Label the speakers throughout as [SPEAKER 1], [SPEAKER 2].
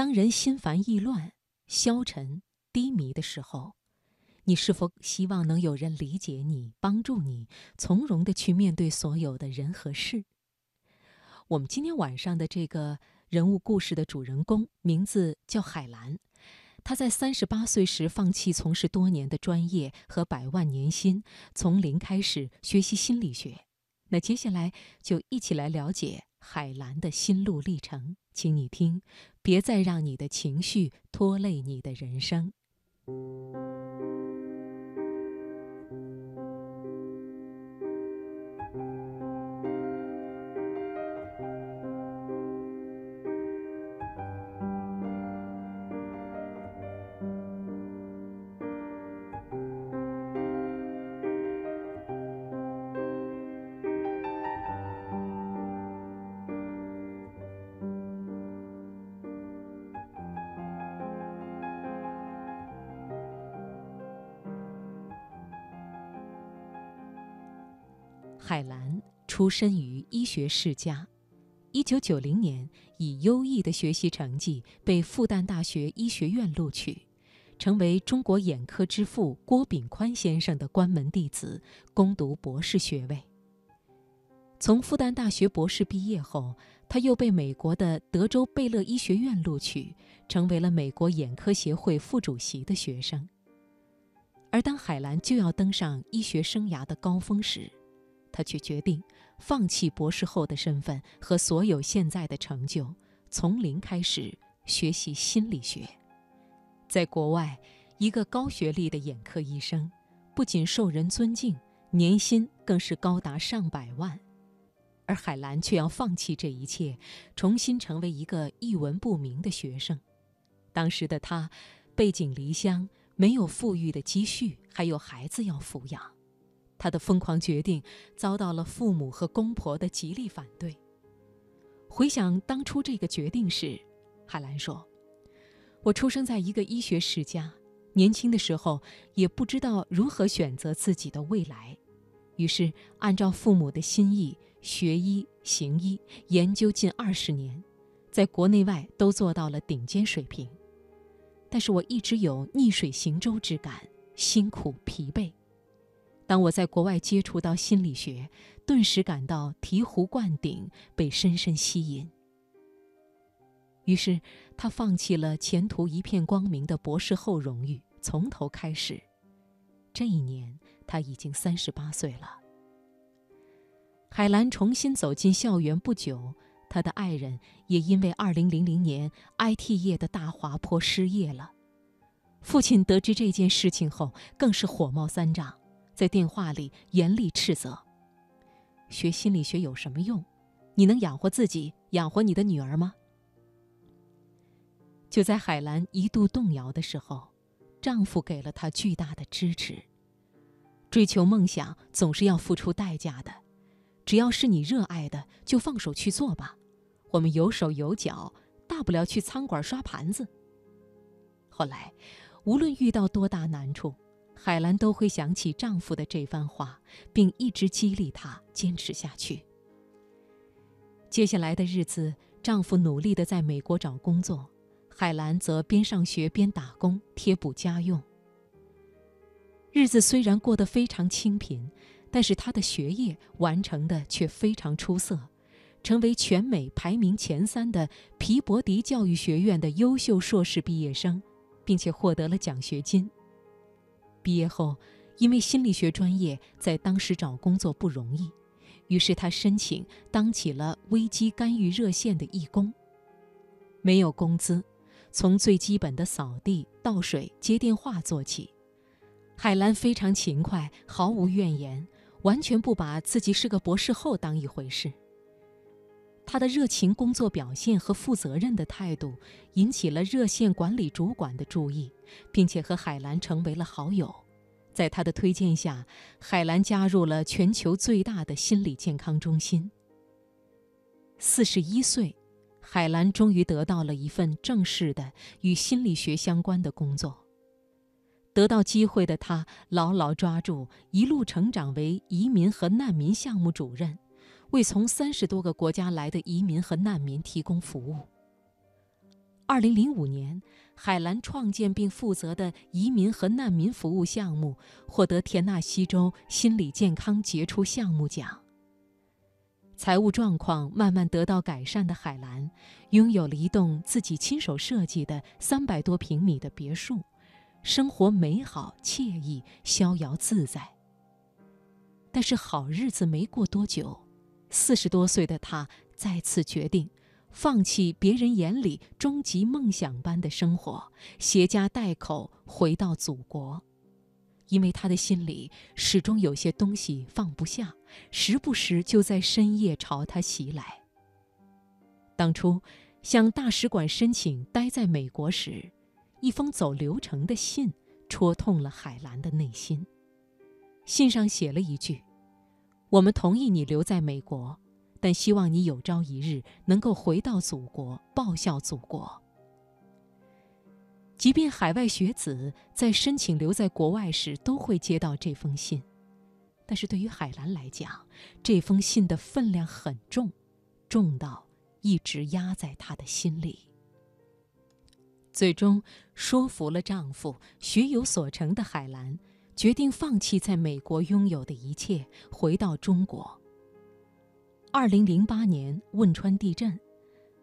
[SPEAKER 1] 当人心烦意乱、消沉、低迷的时候，你是否希望能有人理解你、帮助你，从容的去面对所有的人和事？我们今天晚上的这个人物故事的主人公名字叫海兰，他在三十八岁时放弃从事多年的专业和百万年薪，从零开始学习心理学。那接下来就一起来了解海兰的心路历程，请你听，别再让你的情绪拖累你的人生。海兰出身于医学世家，一九九零年以优异的学习成绩被复旦大学医学院录取，成为中国眼科之父郭炳宽先生的关门弟子，攻读博士学位。从复旦大学博士毕业后，他又被美国的德州贝勒医学院录取，成为了美国眼科协会副主席的学生。而当海兰就要登上医学生涯的高峰时，他却决定放弃博士后的身份和所有现在的成就，从零开始学习心理学。在国外，一个高学历的眼科医生，不仅受人尊敬，年薪更是高达上百万。而海兰却要放弃这一切，重新成为一个一文不名的学生。当时的他，背井离乡，没有富裕的积蓄，还有孩子要抚养。他的疯狂决定遭到了父母和公婆的极力反对。回想当初这个决定时，海兰说：“我出生在一个医学世家，年轻的时候也不知道如何选择自己的未来，于是按照父母的心意学医行医，研究近二十年，在国内外都做到了顶尖水平。但是我一直有逆水行舟之感，辛苦疲惫。”当我在国外接触到心理学，顿时感到醍醐灌顶，被深深吸引。于是，他放弃了前途一片光明的博士后荣誉，从头开始。这一年，他已经三十八岁了。海兰重新走进校园不久，他的爱人也因为二零零零年 IT 业的大滑坡失业了。父亲得知这件事情后，更是火冒三丈。在电话里严厉斥责：“学心理学有什么用？你能养活自己，养活你的女儿吗？”就在海兰一度动摇的时候，丈夫给了她巨大的支持。追求梦想总是要付出代价的，只要是你热爱的，就放手去做吧。我们有手有脚，大不了去餐馆刷盘子。后来，无论遇到多大难处。海兰都会想起丈夫的这番话，并一直激励她坚持下去。接下来的日子，丈夫努力地在美国找工作，海兰则边上学边打工贴补家用。日子虽然过得非常清贫，但是她的学业完成的却非常出色，成为全美排名前三的皮博迪教育学院的优秀硕士毕业生，并且获得了奖学金。毕业后，因为心理学专业在当时找工作不容易，于是他申请当起了危机干预热线的义工。没有工资，从最基本的扫地、倒水、接电话做起。海兰非常勤快，毫无怨言，完全不把自己是个博士后当一回事。他的热情工作表现和负责任的态度，引起了热线管理主管的注意，并且和海兰成为了好友。在他的推荐下，海兰加入了全球最大的心理健康中心。四十一岁，海兰终于得到了一份正式的与心理学相关的工作。得到机会的他牢牢抓住，一路成长为移民和难民项目主任。为从三十多个国家来的移民和难民提供服务。二零零五年，海兰创建并负责的移民和难民服务项目获得田纳西州心理健康杰出项目奖。财务状况慢慢得到改善的海兰，拥有了一栋自己亲手设计的三百多平米的别墅，生活美好惬意、逍遥自在。但是好日子没过多久，四十多岁的他再次决定，放弃别人眼里终极梦想般的生活，携家带口回到祖国。因为他的心里始终有些东西放不下，时不时就在深夜朝他袭来。当初向大使馆申请待在美国时，一封走流程的信戳痛了海兰的内心。信上写了一句：“我们同意你留在美国，但希望你有朝一日能够回到祖国，报效祖国。”即便海外学子在申请留在国外时都会接到这封信，但是对于海兰来讲，这封信的分量很重，重到一直压在她的心里。最终说服了丈夫，学有所成的海兰决定放弃在美国拥有的一切，回到中国。二零零八年汶川地震，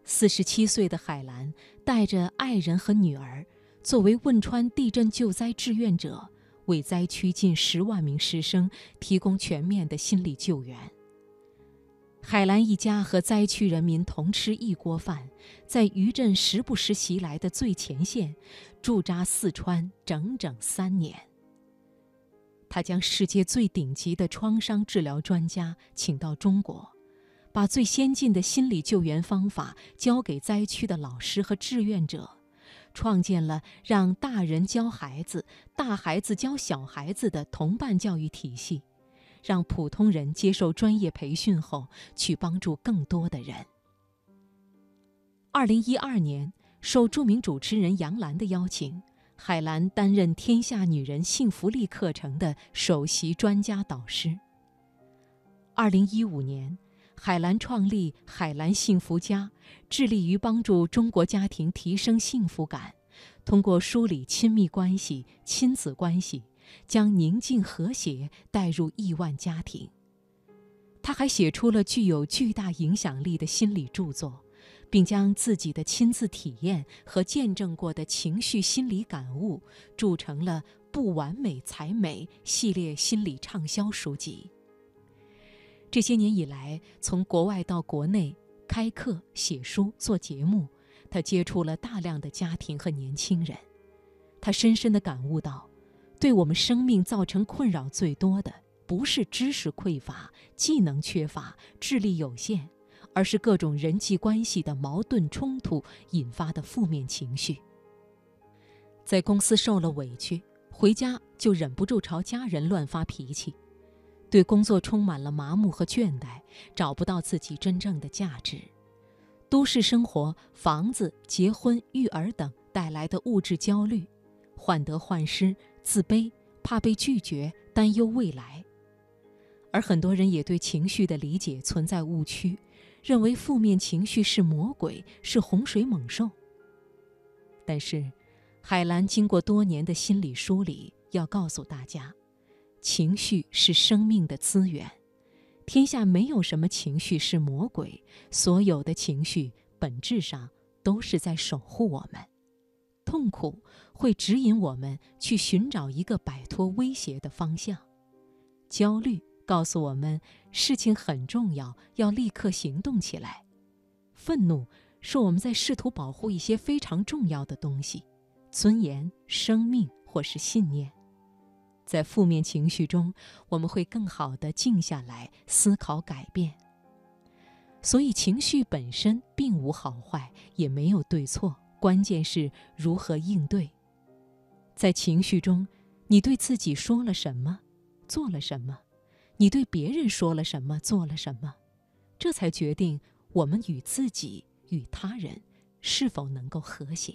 [SPEAKER 1] 四十七岁的海兰带着爱人和女儿。作为汶川地震救灾志愿者，为灾区近十万名师生提供全面的心理救援。海兰一家和灾区人民同吃一锅饭，在余震时不时袭来的最前线驻扎四川整整三年。他将世界最顶级的创伤治疗专家请到中国，把最先进的心理救援方法教给灾区的老师和志愿者。创建了让大人教孩子、大孩子教小孩子的同伴教育体系，让普通人接受专业培训后去帮助更多的人。二零一二年，受著名主持人杨澜的邀请，海兰担任《天下女人幸福力课程》的首席专家导师。二零一五年。海兰创立海兰幸福家，致力于帮助中国家庭提升幸福感，通过梳理亲密关系、亲子关系，将宁静和谐带入亿万家庭。他还写出了具有巨大影响力的心理著作，并将自己的亲自体验和见证过的情绪心理感悟，铸成了《不完美才美》系列心理畅销书籍。这些年以来，从国外到国内开课、写书、做节目，他接触了大量的家庭和年轻人。他深深地感悟到，对我们生命造成困扰最多的，不是知识匮乏、技能缺乏、智力有限，而是各种人际关系的矛盾冲突引发的负面情绪。在公司受了委屈，回家就忍不住朝家人乱发脾气。对工作充满了麻木和倦怠，找不到自己真正的价值。都市生活、房子、结婚、育儿等带来的物质焦虑，患得患失、自卑、怕被拒绝、担忧未来。而很多人也对情绪的理解存在误区，认为负面情绪是魔鬼，是洪水猛兽。但是，海兰经过多年的心理梳理，要告诉大家。情绪是生命的资源，天下没有什么情绪是魔鬼，所有的情绪本质上都是在守护我们。痛苦会指引我们去寻找一个摆脱威胁的方向，焦虑告诉我们事情很重要，要立刻行动起来。愤怒是我们在试图保护一些非常重要的东西，尊严、生命或是信念。在负面情绪中，我们会更好的静下来思考改变。所以，情绪本身并无好坏，也没有对错，关键是如何应对。在情绪中，你对自己说了什么，做了什么？你对别人说了什么，做了什么？这才决定我们与自己与他人是否能够和谐。